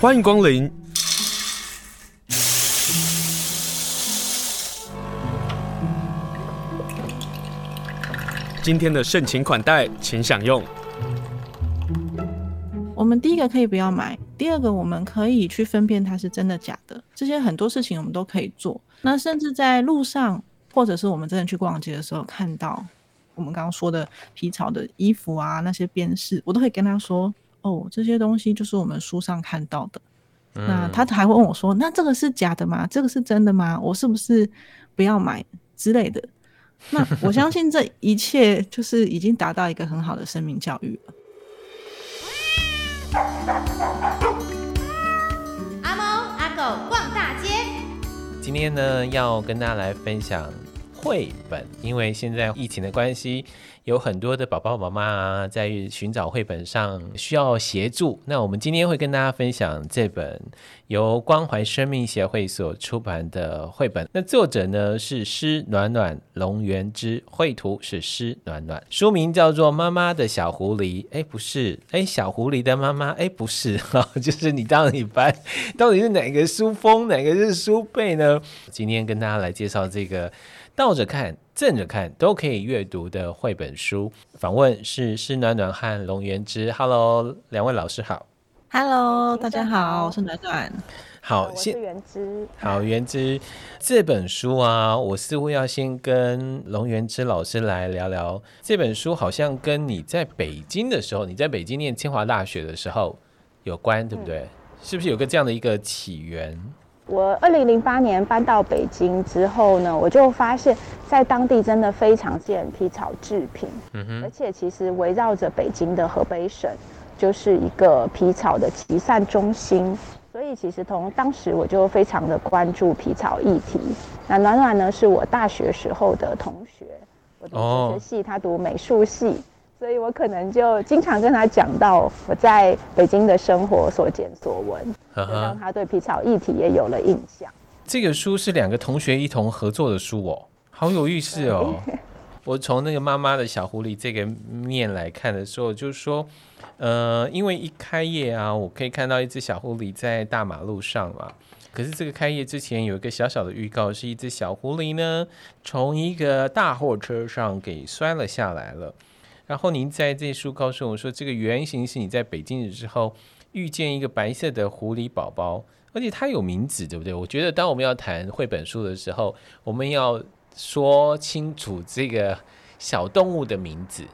欢迎光临。今天的盛情款待，请享用。我们第一个可以不要买，第二个我们可以去分辨它是真的假的。这些很多事情我们都可以做。那甚至在路上，或者是我们真的去逛街的时候，看到我们刚刚说的皮草的衣服啊，那些边饰，我都会跟他说：“哦，这些东西就是我们书上看到的。嗯”那他还会问我说：“那这个是假的吗？这个是真的吗？我是不是不要买之类的？”那我相信这一切就是已经达到一个很好的生命教育了。阿猫阿狗逛大街，今天呢要跟大家来分享绘本，因为现在疫情的关系。有很多的宝宝妈妈，在寻找绘本上需要协助。那我们今天会跟大家分享这本由关怀生命协会所出版的绘本。那作者呢是施暖暖、龙源之，绘图是施暖暖。书名叫做《妈妈的小狐狸》。哎，不是，哎，小狐狸的妈妈，哎，不是，哈，就是你当你翻，到底是哪个书封，哪个是书背呢？今天跟大家来介绍这个。倒着看，正着看都可以阅读的绘本书。访问是施暖暖和龙元之。Hello，两位老师好。Hello，大家好，我是暖暖。好，我是元之。好，元之这本书啊，我似乎要先跟龙元之老师来聊聊这本书。好像跟你在北京的时候，你在北京念清华大学的时候有关，对不对？嗯、是不是有个这样的一个起源？我二零零八年搬到北京之后呢，我就发现，在当地真的非常见皮草制品，嗯哼，而且其实围绕着北京的河北省，就是一个皮草的集散中心，所以其实从当时我就非常的关注皮草议题。那暖暖呢，是我大学时候的同学，我读哲学系，他读美术系。所以我可能就经常跟他讲到我在北京的生活所见所闻，就让他对皮草议题也有了印象。这个书是两个同学一同合作的书哦，好有意思哦。我从那个妈妈的小狐狸这个面来看的时候，就是说，呃，因为一开业啊，我可以看到一只小狐狸在大马路上嘛。可是这个开业之前有一个小小的预告，是一只小狐狸呢，从一个大货车上给摔了下来了。然后您在这书告诉我说，这个原型是你在北京的时候遇见一个白色的狐狸宝宝，而且它有名字，对不对？我觉得当我们要谈绘本书的时候，我们要说清楚这个小动物的名字。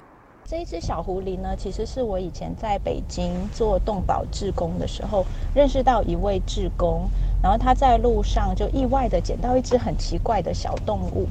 这一只小狐狸呢，其实是我以前在北京做动保志工的时候认识到一位志工，然后他在路上就意外的捡到一只很奇怪的小动物。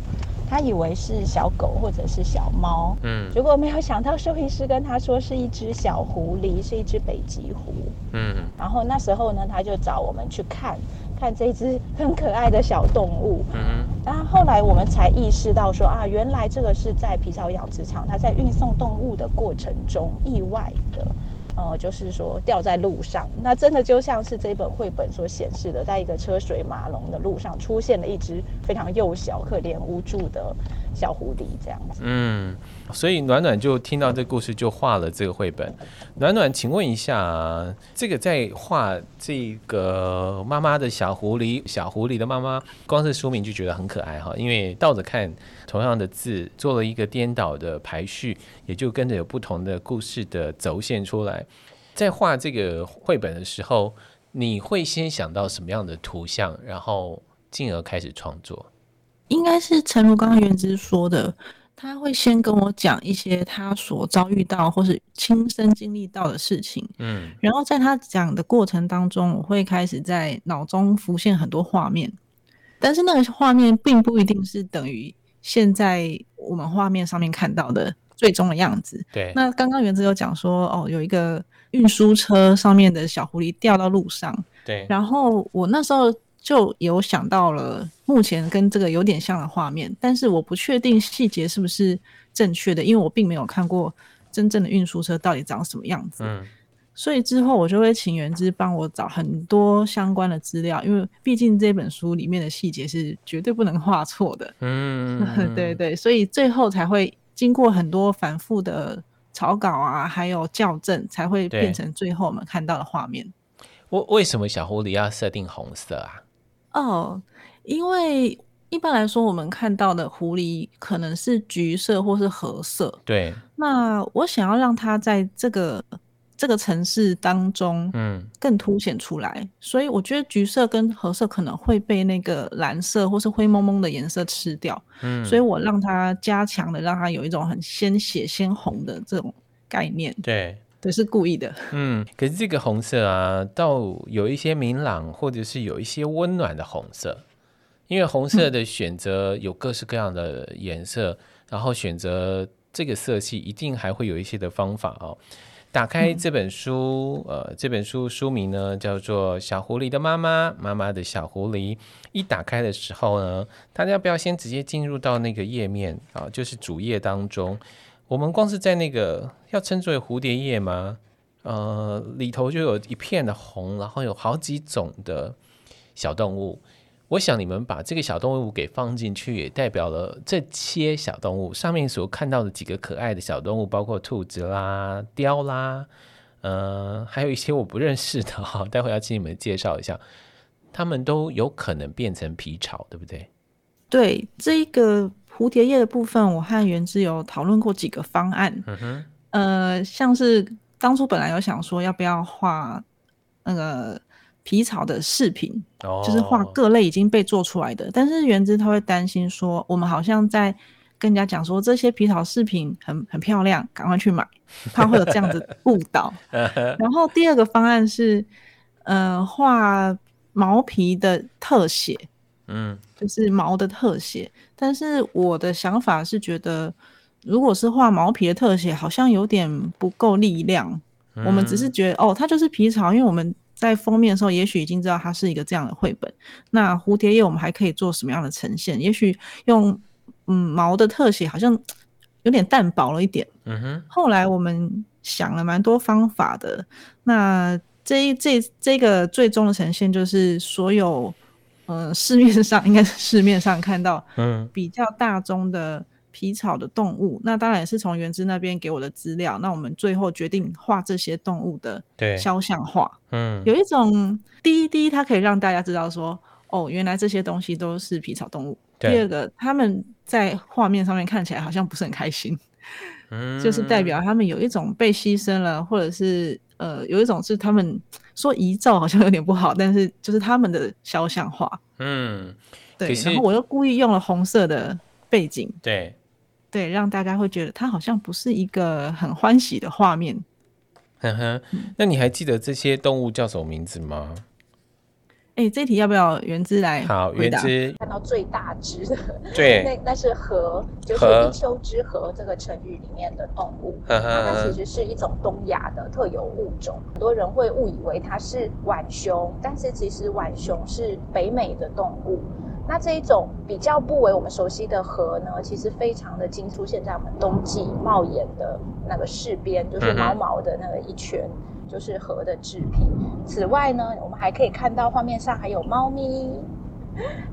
他以为是小狗或者是小猫，嗯，结果没有想到兽医师跟他说是一只小狐狸，是一只北极狐，嗯，然后那时候呢，他就找我们去看看这只很可爱的小动物，嗯，然后后来我们才意识到说啊，原来这个是在皮草养殖场，它在运送动物的过程中意外的。呃，就是说掉在路上，那真的就像是这本绘本所显示的，在一个车水马龙的路上，出现了一只非常幼小、可怜、无助的小狐狸，这样子。嗯，所以暖暖就听到这故事，就画了这个绘本。暖暖，请问一下，这个在画这个妈妈的小狐狸，小狐狸的妈妈，光是书名就觉得很可爱哈，因为倒着看。同样的字做了一个颠倒的排序，也就跟着有不同的故事的轴线出来。在画这个绘本的时候，你会先想到什么样的图像，然后进而开始创作？应该是诚如刚刚元之说的，他会先跟我讲一些他所遭遇到或是亲身经历到的事情，嗯，然后在他讲的过程当中，我会开始在脑中浮现很多画面，但是那个画面并不一定是等于。现在我们画面上面看到的最终的样子，对。那刚刚元之有讲说，哦，有一个运输车上面的小狐狸掉到路上，对。然后我那时候就有想到了目前跟这个有点像的画面，但是我不确定细节是不是正确的，因为我并没有看过真正的运输车到底长什么样子。嗯。所以之后我就会请元之帮我找很多相关的资料，因为毕竟这本书里面的细节是绝对不能画错的。嗯，对对，所以最后才会经过很多反复的草稿啊，还有校正，才会变成最后我们看到的画面。为为什么小狐狸要设定红色啊？哦，因为一般来说我们看到的狐狸可能是橘色或是褐色。对。那我想要让它在这个这个城市当中，嗯，更凸显出来，嗯，所以我觉得橘色跟褐色可能会被那个蓝色或是灰蒙蒙的颜色吃掉。嗯，所以我让它加强的，让它有一种很鲜血鲜红的这种概念。对。这是故意的，嗯，可是这个红色啊，倒有一些明朗，或者是有一些温暖的红色，因为红色的选择有各式各样的颜色，然后选择这个色系一定还会有一些的方法哦。打开这本书，呃，这本书书名呢叫做《小狐狸的妈妈》，妈妈的小狐狸。一打开的时候呢，大家不要先直接进入到那个页面啊，就是主页当中。我们光是在那个要称之为蝴蝶叶吗？呃，里头就有一片的红，然后有好几种的小动物。我想你们把这个小动物给放进去，也代表了这些小动物上面所看到的几个可爱的小动物，包括兔子啦、雕啦，呃，还有一些我不认识的哈，待会要请你们介绍一下，他们都有可能变成皮草，对不对？对，这一个。蝴蝶叶的部分，我和元之有讨论过几个方案。嗯哼，呃，像是当初本来有想说要不要画那个皮草的饰品，哦，就是画各类已经被做出来的。但是元之他会担心说，我们好像在跟人家讲说这些皮草饰品很很漂亮，赶快去买，怕会有这样子误导。然后第二个方案是，呃，画毛皮的特写。嗯，就是毛的特写，但是我的想法是觉得，如果是画毛皮的特写，好像有点不够力量。嗯。我们只是觉得，哦，它就是皮草，因为我们在封面的时候，也许已经知道它是一个这样的绘本。那蝴蝶叶我们还可以做什么样的呈现？也许用嗯毛的特写，好像有点淡薄了一点。嗯哼。后来我们想了蛮多方法的，那这这这个最终的呈现就是所有。呃，市面上应该是市面上看到，嗯，比较大宗的皮草的动物，嗯、那当然也是从元之那边给我的资料。那我们最后决定画这些动物的肖像画，嗯，有一种第一，第一，它可以让大家知道说，哦，原来这些东西都是皮草动物。第二个，他们在画面上面看起来好像不是很开心，嗯，就是代表他们有一种被牺牲了，或者是呃，有一种是他们。说遗照好像有点不好，但是就是他们的肖像画，嗯，对。然后我又故意用了红色的背景，对，对，让大家会觉得它好像不是一个很欢喜的画面。呵呵，那你还记得这些动物叫什么名字吗？哎、欸，这题要不要原汁来？好，原汁看到最大只的，对，那那是河，就是“一丘之貉”这个成语里面的动物。那它其实是一种东亚的特有物种，很多人会误以为它是浣熊，但是其实浣熊是北美的动物。那这一种比较不为我们熟悉的河呢，其实非常的经出现在我们冬季帽檐的那个饰边，就是毛毛的那个一圈。嗯就是河的制品。此外呢，我们还可以看到画面上还有猫咪，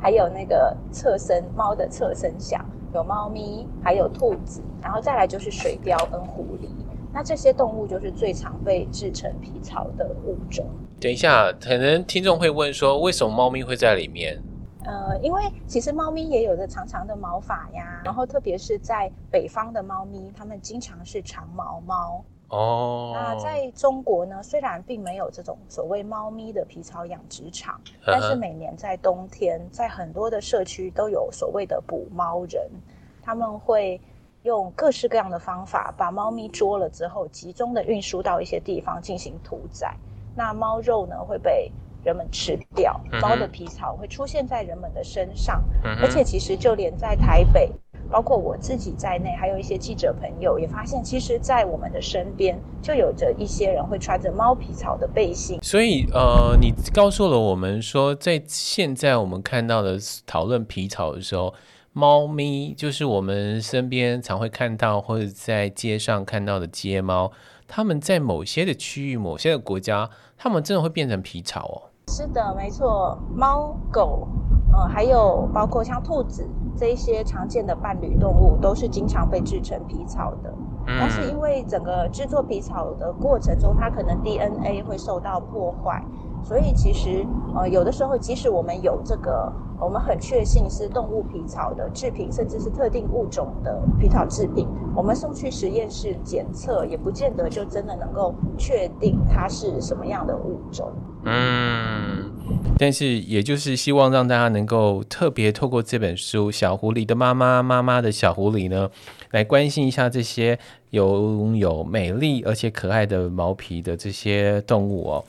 还有那个侧身猫的侧身像，有猫咪，还有兔子，然后再来就是水貂跟狐狸。那这些动物就是最常被制成皮草的物种。等一下，可能听众会问说，为什么猫咪会在里面？呃，因为其实猫咪也有着长长的毛发呀，然后特别是在北方的猫咪，它们经常是长毛猫。哦，那在中国呢，虽然并没有这种所谓猫咪的皮草养殖场，但是每年在冬天，在很多的社区都有所谓的捕猫人，他们会用各式各样的方法把猫咪捉了之后，集中的运输到一些地方进行屠宰。那猫肉呢会被人们吃掉，猫的皮草会出现在人们的身上，而且其实就连在台北。包括我自己在内，还有一些记者朋友也发现，其实，在我们的身边就有着一些人会穿着猫皮草的背心。所以，呃，你告诉了我们说，在现在我们看到的讨论皮草的时候，猫咪就是我们身边常会看到或者在街上看到的街猫，它们在某些的区域、某些的国家，它们真的会变成皮草哦。是的，没错，猫狗。呃，还有包括像兔子这一些常见的伴侣动物，都是经常被制成皮草的。嗯。但是因为整个制作皮草的过程中，它可能 DNA 会受到破坏，所以其实呃有的时候，即使我们有这个，我们很确信是动物皮草的制品，甚至是特定物种的皮草制品，我们送去实验室检测，也不见得就真的能够确定它是什么样的物种。嗯。但是，也就是希望让大家能够特别透过这本书《小狐狸的妈妈》，妈妈的小狐狸呢，来关心一下这些拥有美丽而且可爱的毛皮的这些动物哦。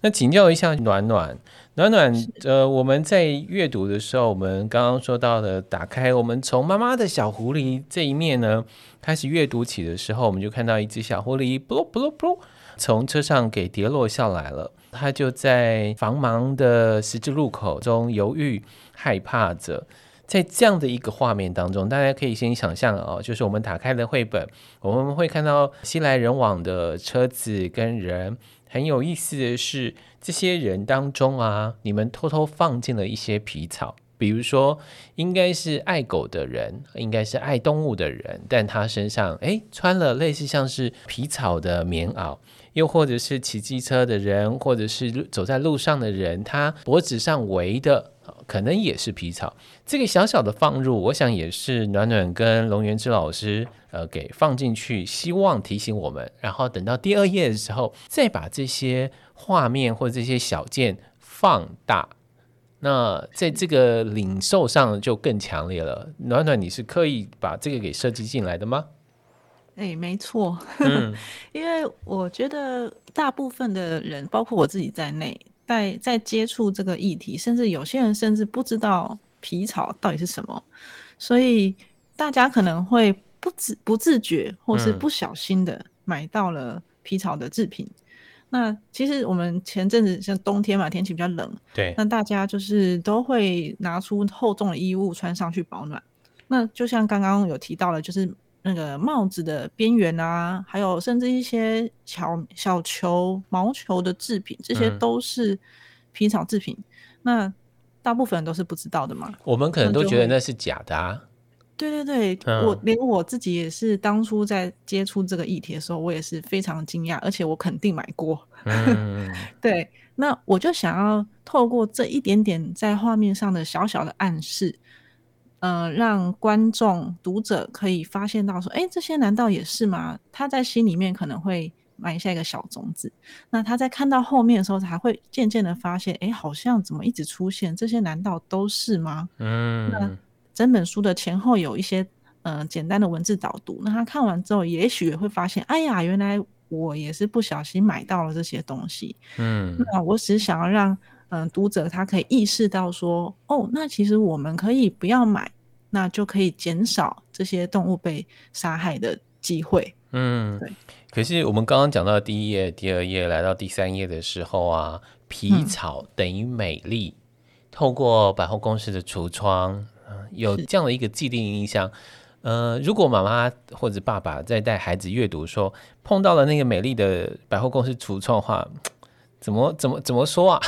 那请教一下暖暖，暖暖，呃，我们在阅读的时候，我们刚刚说到的，打开我们从妈妈的小狐狸这一面呢，开始阅读起的时候，我们就看到一只小狐狸，噗噗噗，从车上给跌落下来了。它就在繁忙的十字路口中犹豫、害怕着。在这样的一个画面当中，大家可以先想象哦，就是我们打开了绘本，我们会看到熙来人往的车子跟人。很有意思的是，这些人当中啊，你们偷偷放进了一些皮草，比如说，应该是爱狗的人，应该是爱动物的人，但他身上诶穿了类似像是皮草的棉袄。又或者是骑机车的人，或者是走在路上的人，他脖子上围的可能也是皮草。这个小小的放入，我想也是暖暖跟龙源之老师呃给放进去，希望提醒我们。然后等到第二页的时候，再把这些画面或者这些小件放大，那在这个领受上就更强烈了。暖暖，你是刻意把这个给设计进来的吗？哎，没错，嗯、因为我觉得大部分的人，包括我自己在内，在在接触这个议题，甚至有些人甚至不知道皮草到底是什么，所以大家可能会不自不自觉，或是不小心的买到了皮草的制品。嗯、那其实我们前阵子像冬天嘛，天气比较冷，对，那大家就是都会拿出厚重的衣物穿上去保暖。那就像刚刚有提到了，就是。那个帽子的边缘啊，还有甚至一些小小球、毛球的制品，这些都是皮草制品。嗯、那大部分人都是不知道的嘛。我们可能都觉得那是假的啊。对对对，嗯、我连我自己也是，当初在接触这个议题的时候，我也是非常惊讶，而且我肯定买过。嗯、对，那我就想要透过这一点点在画面上的小小的暗示。呃，让观众、读者可以发现到说，哎，这些难道也是吗？他在心里面可能会埋下一个小种子。那他在看到后面的时候，才会渐渐的发现，哎，好像怎么一直出现这些？难道都是吗？嗯。那整本书的前后有一些呃简单的文字导读。那他看完之后，也许也会发现，哎呀，原来我也是不小心买到了这些东西。嗯。那我只想要让嗯、呃、读者他可以意识到说，哦，那其实我们可以不要买。那就可以减少这些动物被杀害的机会。嗯，对。可是我们刚刚讲到第一页、第二页，来到第三页的时候啊，皮草等于美丽。嗯、透过百货公司的橱窗，有这样的一个既定印象。是呃，如果妈妈或者爸爸在带孩子阅读说，碰到了那个美丽的百货公司橱窗的话。怎么怎么怎么说啊？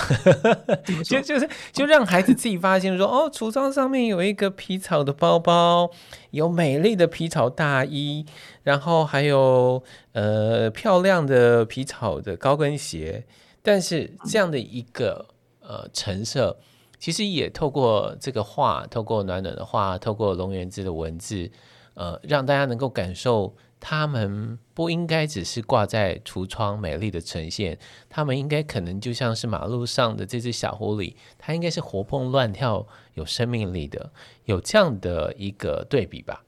说就就是就让孩子自己发现说哦，橱窗上面有一个皮草的包包，有美丽的皮草大衣，然后还有呃漂亮的皮草的高跟鞋。但是这样的一个呃陈设，其实也透过这个画，透过暖暖的画，透过龙源之的文字，呃，让大家能够感受。他们不应该只是挂在橱窗美丽的呈现，他们应该可能就像是马路上的这只小狐狸，它应该是活蹦乱跳、有生命力的，有这样的一个对比吧？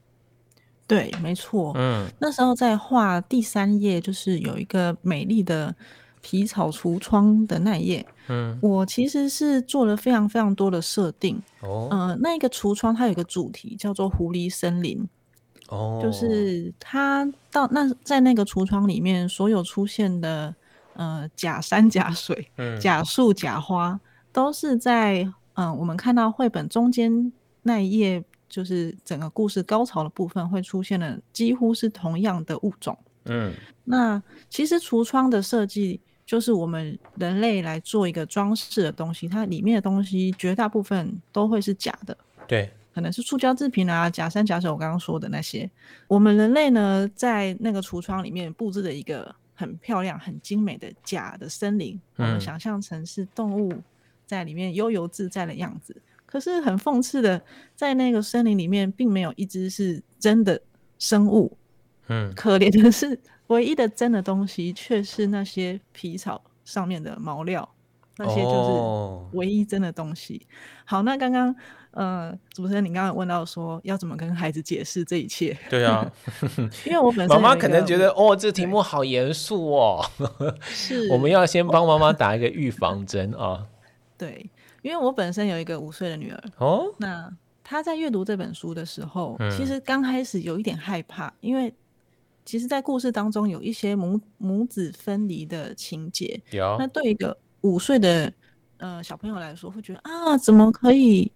对，没错。嗯，那时候在画第三页，就是有一个美丽的皮草橱窗的那一页。嗯，我其实是做了非常非常多的设定。哦，嗯、呃，那个橱窗它有一个主题叫做狐狸森林。哦，就是他到那在那个橱窗里面，所有出现的呃假山假水、嗯、假树假花，都是在嗯、呃、我们看到绘本中间那一页，就是整个故事高潮的部分会出现的，几乎是同样的物种。嗯，那其实橱窗的设计就是我们人类来做一个装饰的东西，它里面的东西绝大部分都会是假的。对。可能是塑胶制品啊，假山假水，我刚刚说的那些，我们人类呢，在那个橱窗里面布置了一个很漂亮、很精美的假的森林，我们想象成是动物在里面悠游自在的样子。可是很讽刺的，在那个森林里面，并没有一只是真的生物。嗯，可怜的是，唯一的真的东西却是那些皮草上面的毛料，那些就是唯一真的东西。哦、好，那刚刚呃，主持人你刚刚问到说要怎么跟孩子解释这一切？对啊，因为我本身妈妈可能觉得哦，这题目好严肃哦，是，我们要先帮妈妈打一个预防针啊。对。因为我本身有一个五岁的女儿哦，那她在阅读这本书的时候，嗯、其实刚开始有一点害怕，因为其实，在故事当中有一些母母子分离的情节。有，那对一个五岁的呃小朋友来说，会觉得啊，怎么可以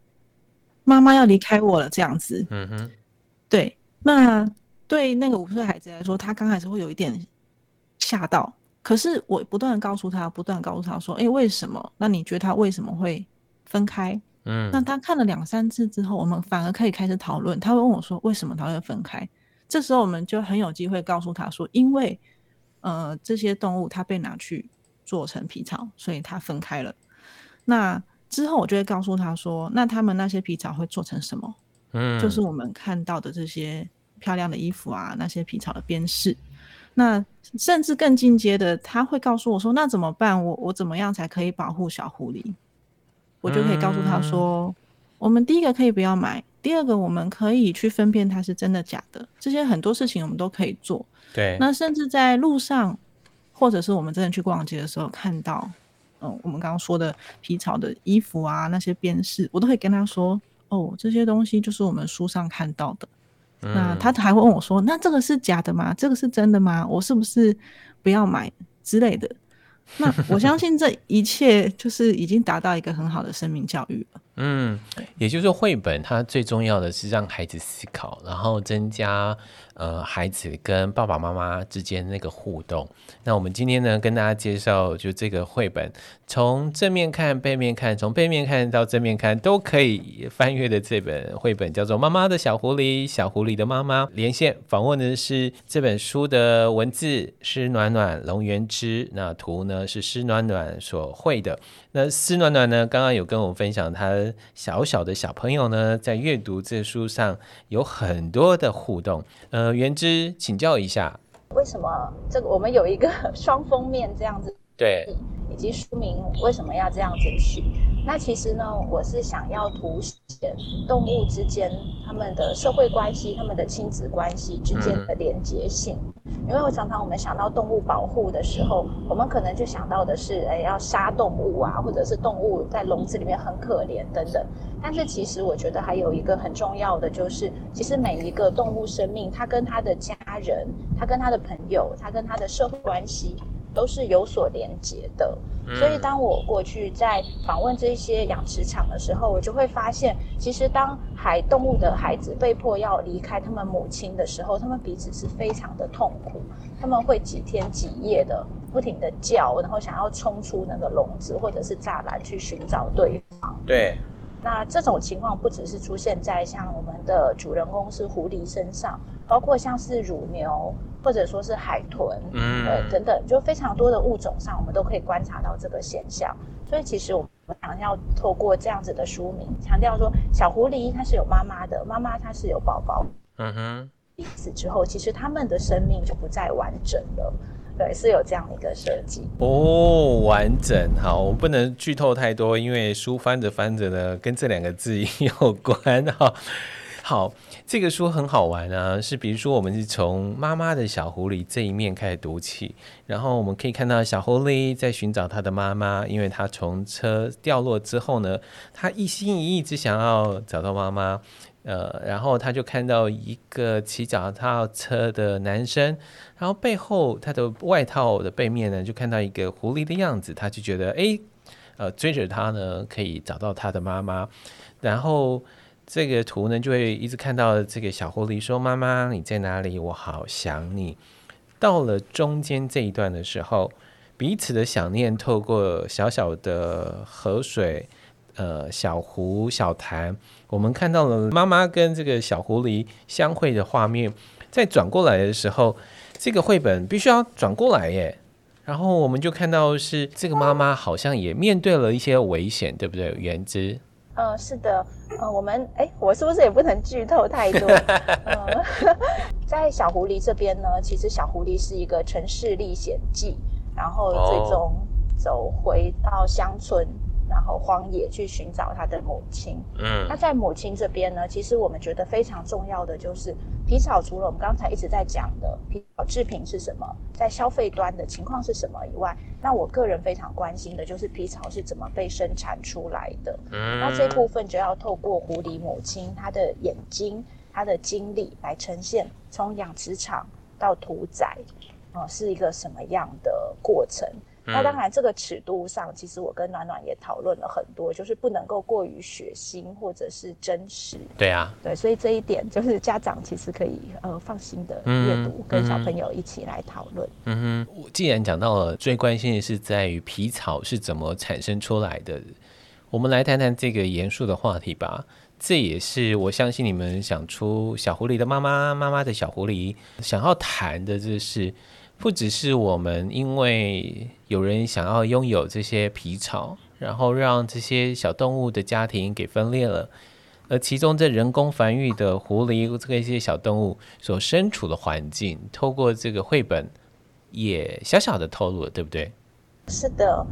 妈妈要离开我了这样子？嗯哼，对。那对那个五岁孩子来说，他刚开始会有一点吓到。可是我不断的告诉他，不断告诉他说，哎，为什么？那你觉得他为什么会？分开，嗯，那他看了两三次之后，我们反而可以开始讨论。他会问我说：“为什么他会分开？”这时候我们就很有机会告诉他说：“因为，呃，这些动物它被拿去做成皮草，所以它分开了。”那之后我就会告诉他说：“那他们那些皮草会做成什么？嗯，就是我们看到的这些漂亮的衣服啊，那些皮草的边饰。那甚至更进阶的，他会告诉我说：‘那怎么办？我我怎么样才可以保护小狐狸？’”我就可以告诉他说，嗯、我们第一个可以不要买，第二个我们可以去分辨它是真的假的。这些很多事情我们都可以做。对，那甚至在路上，或者是我们真的去逛街的时候，看到，嗯，我们刚刚说的皮草的衣服啊，那些边饰，我都会跟他说，哦，这些东西就是我们书上看到的。嗯、那他还会问我说，那这个是假的吗？这个是真的吗？我是不是不要买之类的？那我相信这一切就是已经达到一个很好的生命教育了。嗯，也就是，绘本它最重要的是让孩子思考，然后增加呃孩子跟爸爸妈妈之间那个互动。那我们今天呢，跟大家介绍就这个绘本，从正面看、背面看，从背面看到正面看都可以翻阅的这本绘本，叫做《妈妈的小狐狸》，小狐狸的妈妈。连线访问的是这本书的文字施暖暖、龙元之，那图呢是施暖暖所绘的。那施暖暖呢，刚刚有跟我分享小小的小朋友呢，在阅读这书上有很多的互动。呃，原之，请教一下，为什么这个我们有一个双封面这样子？对。以及书名为什么要这样子取？那其实呢，我是想要凸显动物之间他们的社会关系、他们的亲子关系之间的连结性。因为我常常我们想到动物保护的时候，我们可能就想到的是，哎，要杀动物啊，或者是动物在笼子里面很可怜等等。但是其实我觉得还有一个很重要的，就是其实每一个动物生命，它跟它的家人，它跟它的朋友，它跟它的社会关系。都是有所连结的，所以当我过去在访问这些养殖场的时候，我就会发现，其实当海动物的孩子被迫要离开他们母亲的时候，他们彼此是非常的痛苦，他们会几天几夜的不停的叫，然后想要冲出那个笼子或者是栅栏去寻找对方。对，那这种情况不只是出现在像我们的主人公是狐狸身上，包括像是乳牛。或者说是海豚，嗯，对，等等，就非常多的物种上，我们都可以观察到这个现象。所以，其实我们想要透过这样子的书名，强调说，小狐狸它是有妈妈的，妈妈它是有宝宝。嗯哼，彼此之后，其实他们的生命就不再完整了。对，是有这样的一个设计。哦，完整。好，我不能剧透太多，因为书翻着翻着呢，跟这两个字 有关哈。好，这个书很好玩啊，是比如说我们是从妈妈的小狐狸这一面开始读起，然后我们可以看到小狐狸在寻找他的妈妈，因为他从车掉落之后呢，他一心一意只想要找到妈妈，呃，然后他就看到一个骑脚踏车的男生，然后背后他的外套的背面呢，就看到一个狐狸的样子，他就觉得哎，呃，追着他呢可以找到他的妈妈，然后。这个图呢，就会一直看到这个小狐狸说：“妈妈，你在哪里？我好想你。”到了中间这一段的时候，彼此的想念透过小小的河水、呃小湖、小潭，我们看到了妈妈跟这个小狐狸相会的画面。再转过来的时候，这个绘本必须要转过来耶。然后我们就看到是这个妈妈好像也面对了一些危险，对不对？原之，呃，是的，呃，我们哎，我是不是也不能剧透太多？呃 在小狐狸这边呢，其实小狐狸是一个城市历险记，然后最终走回到乡村。哦然后荒野去寻找他的母亲。嗯，那在母亲这边呢，其实我们觉得非常重要的就是皮草，除了我们刚才一直在讲的皮草制品是什么，在消费端的情况是什么以外，那我个人非常关心的就是皮草是怎么被生产出来的。嗯，那这部分就要透过狐狸母亲她的眼睛、她的经历来呈现，从养殖场到屠宰，啊、呃，是一个什么样的过程。那当然，这个尺度上，其实我跟暖暖也讨论了很多，就是不能够过于血腥或者是真实。对啊，对，所以这一点就是家长其实可以呃放心的阅读，跟小朋友一起来讨论。嗯哼，我既然讲到了，最关心的是在于皮草是怎么产生出来的，我们来谈谈这个严肃的话题吧。这也是我相信你们想出小狐狸的妈妈，妈妈的小狐狸想要谈的，就是。不只是我们，因为有人想要拥有这些皮草，然后让这些小动物的家庭给分裂了，而其中这人工繁育的狐狸这个一些小动物所身处的环境，透过这个绘本也小小的透露了，对不对？是的，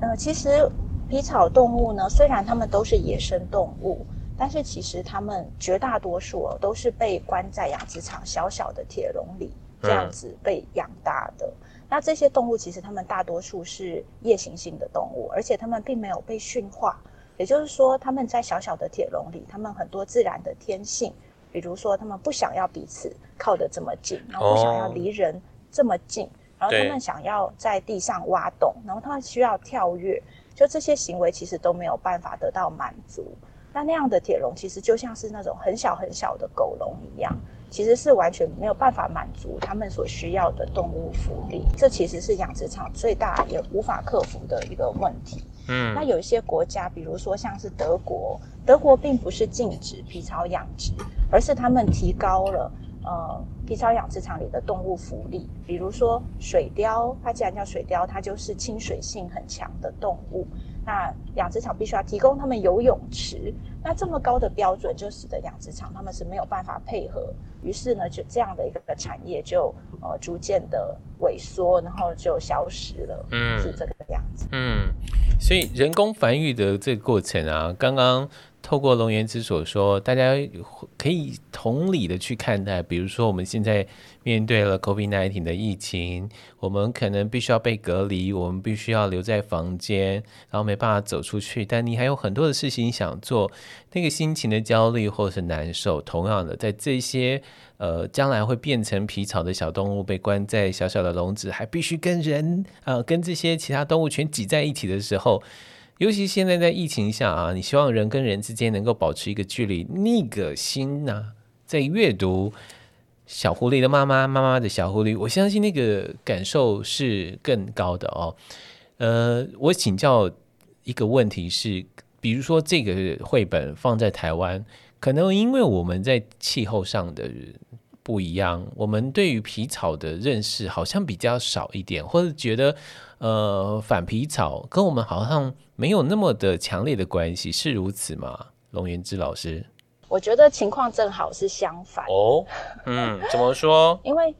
呃，其实皮草动物呢，虽然它们都是野生动物，但是其实它们绝大多数都是被关在养殖场小小的铁笼里。这样子被养大的，嗯、那这些动物其实它们大多数是夜行性的动物，而且它们并没有被驯化，也就是说，它们在小小的铁笼里，它们很多自然的天性，比如说，它们不想要彼此靠得这么近，然后不想要离人这么近，哦、然后它们想要在地上挖洞，然后它们需要跳跃，就这些行为其实都没有办法得到满足。那那样的铁笼其实就像是那种很小很小的狗笼一样。其实是完全没有办法满足他们所需要的动物福利，这其实是养殖场最大也无法克服的一个问题。嗯，那有一些国家，比如说像是德国，德国并不是禁止皮草养殖，而是他们提高了呃皮草养殖场里的动物福利。比如说水貂，它既然叫水貂，它就是亲水性很强的动物。那养殖场必须要提供他们游泳池，那这么高的标准就使得养殖场他们是没有办法配合，于是呢，就这样的一个产业就呃逐渐的萎缩，然后就消失了，嗯，是这个样子，嗯，所以人工繁育的这个过程啊，刚刚。透过龙岩之所说，大家可以同理的去看待，比如说我们现在面对了 COVID-19 的疫情，我们可能必须要被隔离，我们必须要留在房间，然后没办法走出去。但你还有很多的事情想做，那个心情的焦虑或是难受，同样的，在这些呃将来会变成皮草的小动物被关在小小的笼子，还必须跟人呃跟这些其他动物全挤在一起的时候。尤其现在在疫情下啊，你希望人跟人之间能够保持一个距离，那个心呐、在阅读小狐狸的妈妈妈妈的小狐狸，我相信那个感受是更高的哦。呃，我请教一个问题是，比如说这个绘本放在台湾，可能因为我们在气候上的不一样，我们对于皮草的认识好像比较少一点，或者觉得。呃，反皮草跟我们好像没有那么的强烈的关系，是如此吗？龙元之老师，我觉得情况正好是相反哦。嗯，怎么说？因为，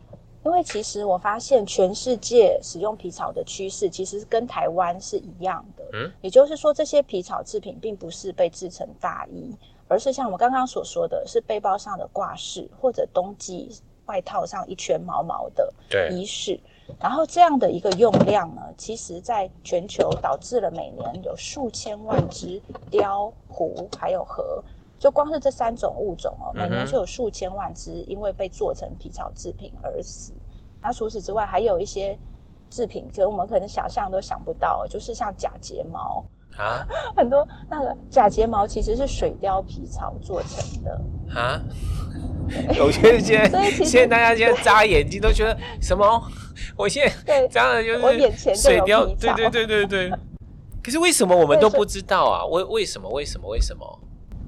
因为其实我发现全世界使用皮草的趋势，其实跟台湾是一样的。嗯，也就是说，这些皮草制品并不是被制成大衣，而是像我们刚刚所说的是背包上的挂饰，或者冬季外套上一圈毛毛的仪式。然后这样的一个用量呢，其实在全球导致了每年有数千万只貂、狐还有河，就光是这三种物种哦，每年就有数千万只因为被做成皮草制品而死。那除此之外，还有一些制品，其实我们可能想象都想不到，就是像假睫毛啊，很多那个假睫毛其实是水貂皮草做成的啊。我觉得现在 现在大家现在扎眼睛都觉得什么？我现在扎的就是水貂，对对对对对。可是为什么我们都不知道啊？为为什么？为什么？为什么？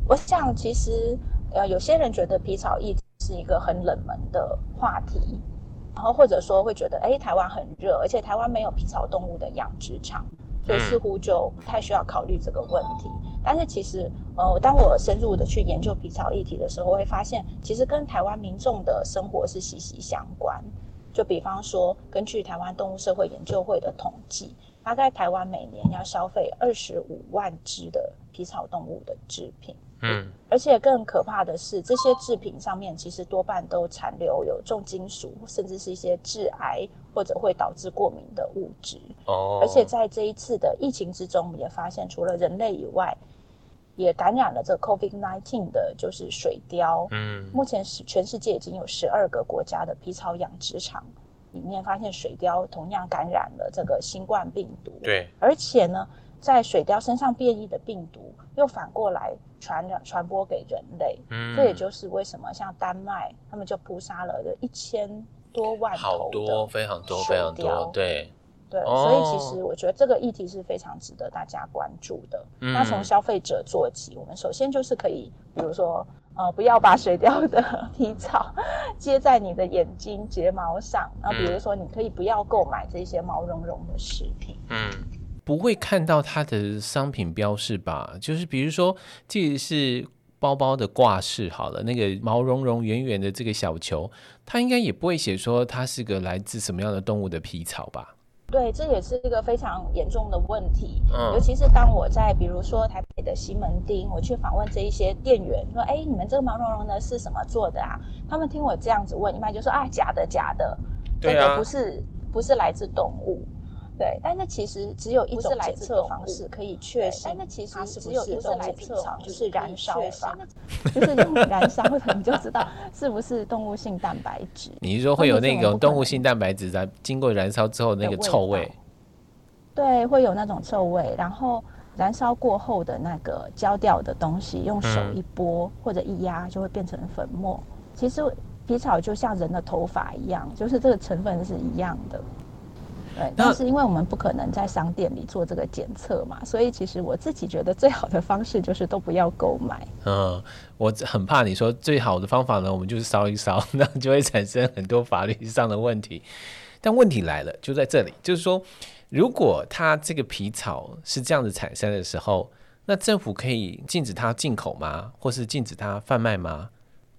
我想，其实呃，有些人觉得皮草一直是一个很冷门的话题，然后或者说会觉得，哎，台湾很热，而且台湾没有皮草动物的养殖场，所以似乎就不太需要考虑这个问题。但是其实，呃，当我深入的去研究皮草议题的时候，我会发现其实跟台湾民众的生活是息息相关。就比方说，根据台湾动物社会研究会的统计，大概台湾每年要消费二十五万只的皮草动物的制品。嗯，而且更可怕的是，这些制品上面其实多半都残留有重金属，甚至是一些致癌或者会导致过敏的物质。哦，而且在这一次的疫情之中，我们也发现，除了人类以外，也感染了这 COVID-19 的，就是水貂。嗯，目前是全世界已经有十二个国家的皮草养殖场里面发现水貂同样感染了这个新冠病毒。对，而且呢，在水貂身上变异的病毒又反过来传染传播给人类。嗯，这也就是为什么像丹麦，他们就扑杀了一千多万头好多，非常多，非常多，对。对，所以其实我觉得这个议题是非常值得大家关注的。嗯、那从消费者做起，我们首先就是可以，比如说，呃，不要把水貂的 皮草接在你的眼睛、睫毛上。那比如说，你可以不要购买这些毛茸茸的食品。嗯，不会看到它的商品标示吧？就是比如说，即使是包包的挂饰，好了，那个毛茸茸、圆圆的这个小球，它应该也不会写说它是个来自什么样的动物的皮草吧？对，这也是一个非常严重的问题。嗯，尤其是当我在比如说台北的西门町，我去访问这一些店员，说：“哎，你们这个毛茸茸的是什么做的啊？”他们听我这样子问，一般就说：“啊，假的，假的，这个不是，不是来自动物。”对，但是其实只有一种检测方式可以确实，但是其实只有一种检测，就是燃烧法，就是用燃烧的，你就知道是不是动物性蛋白质。你是说会有那种动物性蛋白质在经过燃烧之后那个臭味？对，会有那种臭味。然后燃烧过后的那个焦掉的东西，用手一拨或者一压，就会变成粉末。其实皮草就像人的头发一样，就是这个成分是一样的。对，但是因为我们不可能在商店里做这个检测嘛，所以其实我自己觉得最好的方式就是都不要购买。嗯，我很怕你说最好的方法呢，我们就是烧一烧，那就会产生很多法律上的问题。但问题来了，就在这里，就是说，如果它这个皮草是这样子产生的时候，那政府可以禁止它进口吗？或是禁止它贩卖吗？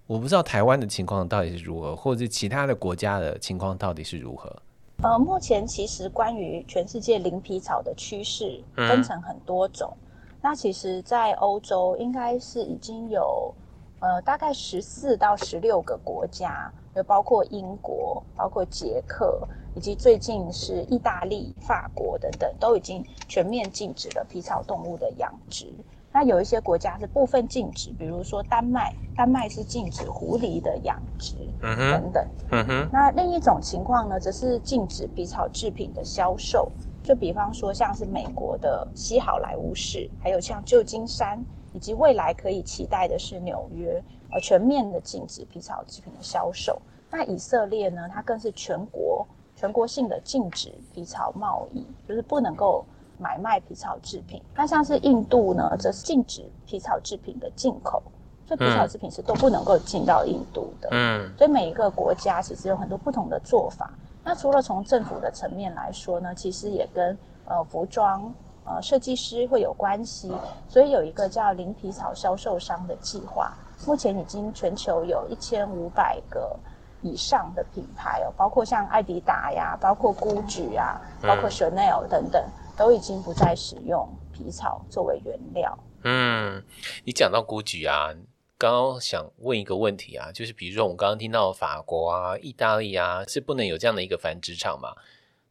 我不知道台湾的情况到底是如何，或者是其他的国家的情况到底是如何。呃，目前其实关于全世界零皮草的趋势分成很多种。嗯、那其实，在欧洲应该是已经有呃大概十四到十六个国家，有包括英国、包括捷克，以及最近是意大利、法国等等，都已经全面禁止了皮草动物的养殖。那有一些国家是部分禁止，比如说丹麦，丹麦是禁止狐狸的养殖，嗯哼，等等，嗯哼。那另一种情况呢，则是禁止皮草制品的销售，就比方说像是美国的西好莱坞市，还有像旧金山，以及未来可以期待的是纽约，呃，全面的禁止皮草制品的销售。那以色列呢，它更是全国全国性的禁止皮草贸易，就是不能够。买卖皮草制品，那像是印度呢，则是禁止皮草制品的进口，所以皮草制品是都不能够进到印度的。嗯，所以每一个国家其实有很多不同的做法。那除了从政府的层面来说呢，其实也跟呃服装呃设计师会有关系。所以有一个叫零皮草销售商的计划，目前已经全球有一千五百个以上的品牌哦，包括像艾迪达呀，包括 GUCCI 啊，包括 Chanel 等等。都已经不再使用皮草作为原料。嗯，你讲到规矩啊，刚刚想问一个问题啊，就是比如说我们刚刚听到法国啊、意大利啊是不能有这样的一个繁殖场嘛，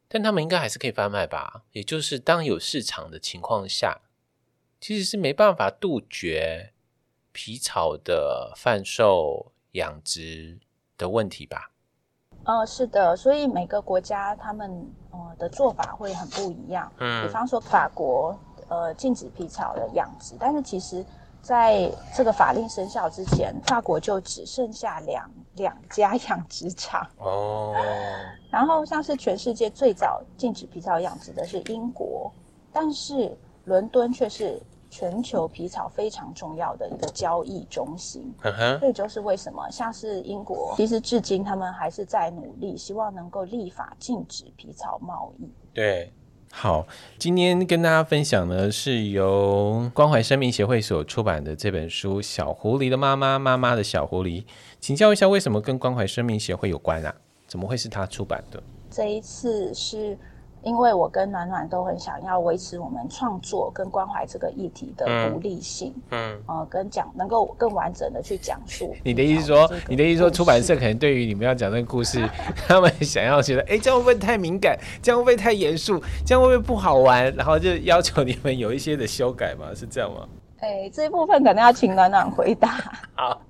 但他们应该还是可以贩卖吧？也就是当有市场的情况下，其实是没办法杜绝皮草的贩售、养殖的问题吧？呃，是的，所以每个国家他们呃的做法会很不一样。嗯，比方说法国呃禁止皮草的养殖，但是其实在这个法令生效之前，法国就只剩下两两家养殖场。哦。然后像是全世界最早禁止皮草养殖的是英国，但是伦敦却是全球皮草非常重要的一个交易中心。嗯哼，这就是为什么像是英国，其实至今他们还是在努力，希望能够立法禁止皮草贸易。对。好，今天跟大家分享的是由关怀生命协会所出版的这本书《小狐狸的妈妈，妈妈的小狐狸》。请教一下，为什么跟关怀生命协会有关啊？怎么会是他出版的？这一次是。因为我跟暖暖都很想要维持我们创作跟关怀这个议题的独立性，嗯，嗯呃，跟讲能够更完整的去讲述。你的意思说，你的意思说，出版社可能对于你们要讲这个故事，他们想要觉得，哎，这样会不会太敏感？这样会不会太严肃？这样会不会不好玩？然后就要求你们有一些的修改吗？是这样吗？哎，这一部分可能要请暖暖回答。好，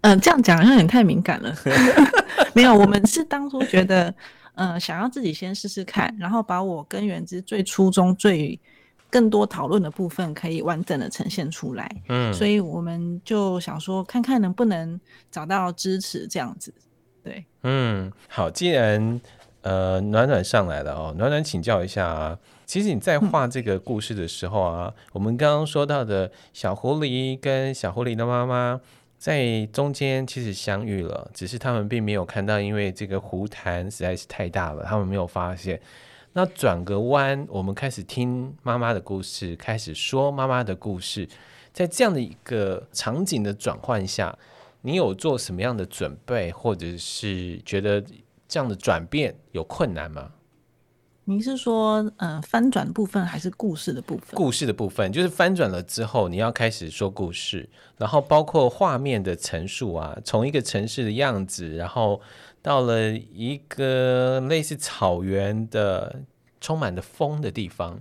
嗯，这样讲好像有点太敏感了。没有，我们是当初觉得。嗯，想要自己先试试看，然后把我跟元之最初衷、最更多讨论的部分，可以完整的呈现出来。嗯，所以我们就想说，看看能不能找到支持这样子。对，嗯，好，既然呃暖暖上来了哦，暖暖请教一下啊，其实你在画这个故事的时候啊，嗯、我们刚刚说到的小狐狸跟小狐狸的妈妈。在中间其实相遇了，只是他们并没有看到，因为这个湖潭实在是太大了，他们没有发现。那转个弯，我们开始听妈妈的故事，开始说妈妈的故事。在这样的一个场景的转换下，你有做什么样的准备，或者是觉得这样的转变有困难吗？你是说，呃，翻转部分还是故事的部分？故事的部分就是翻转了之后，你要开始说故事，然后包括画面的陈述啊，从一个城市的样子，然后到了一个类似草原的、充满了风的地方。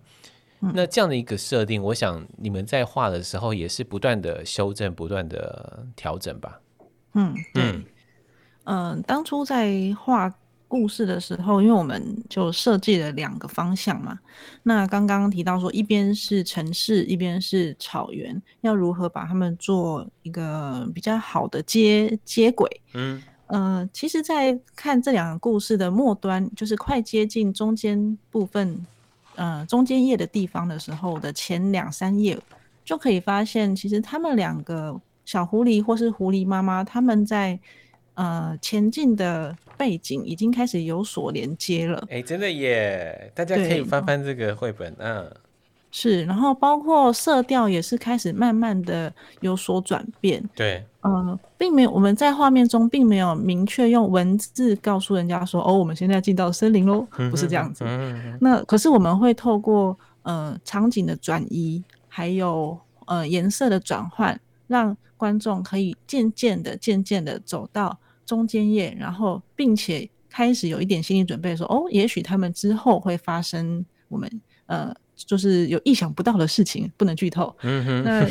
嗯、那这样的一个设定，我想你们在画的时候也是不断的修正、不断的调整吧？嗯，对，嗯、呃，当初在画。故事的时候，因为我们就设计了两个方向嘛。那刚刚提到说，一边是城市，一边是草原，要如何把它们做一个比较好的接接轨？嗯，呃，其实，在看这两个故事的末端，就是快接近中间部分，呃，中间页的地方的时候的前两三页，就可以发现，其实他们两个小狐狸或是狐狸妈妈，他们在。呃，前进的背景已经开始有所连接了。哎、欸，真的耶！大家可以翻翻这个绘本，嗯，是。然后包括色调也是开始慢慢的有所转变。对，呃，并没有我们在画面中并没有明确用文字告诉人家说，哦，我们现在进到森林喽，不是这样子。嗯、那可是我们会透过呃场景的转移，还有呃颜色的转换，让观众可以渐渐的、渐渐的走到。中间页，然后并且开始有一点心理准备说，说哦，也许他们之后会发生我们呃，就是有意想不到的事情，不能剧透。嗯哼，那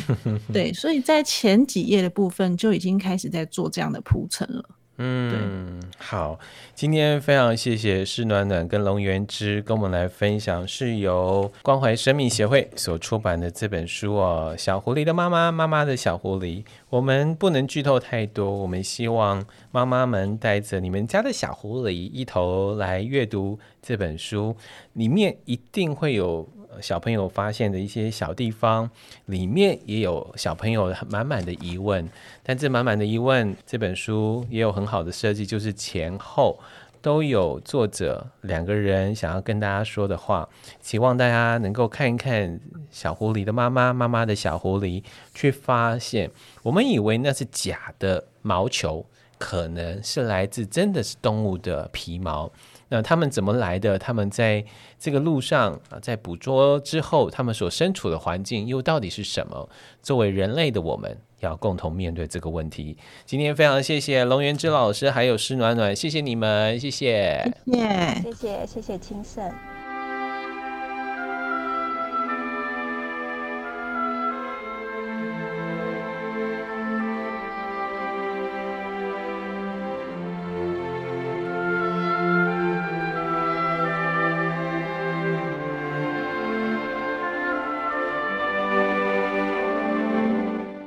对，所以在前几页的部分就已经开始在做这样的铺陈了。嗯，好，今天非常谢谢施暖暖跟龙元之跟我们来分享，是由关怀生命协会所出版的这本书哦，《小狐狸的妈妈，妈妈的小狐狸》。我们不能剧透太多，我们希望妈妈们带着你们家的小狐狸一头来阅读这本书，里面一定会有。小朋友发现的一些小地方，里面也有小朋友满满的疑问。但这满满的疑问，这本书也有很好的设计，就是前后都有作者两个人想要跟大家说的话。希望大家能够看一看小狐狸的妈妈，妈妈的小狐狸，去发现我们以为那是假的毛球，可能是来自真的是动物的皮毛。那他们怎么来的？他们在这个路上啊，在捕捉之后，他们所身处的环境又到底是什么？作为人类的我们，要共同面对这个问题。今天非常谢谢龙元之老师，还有施暖暖，谢谢你们，谢谢，谢谢，谢谢，谢谢青盛。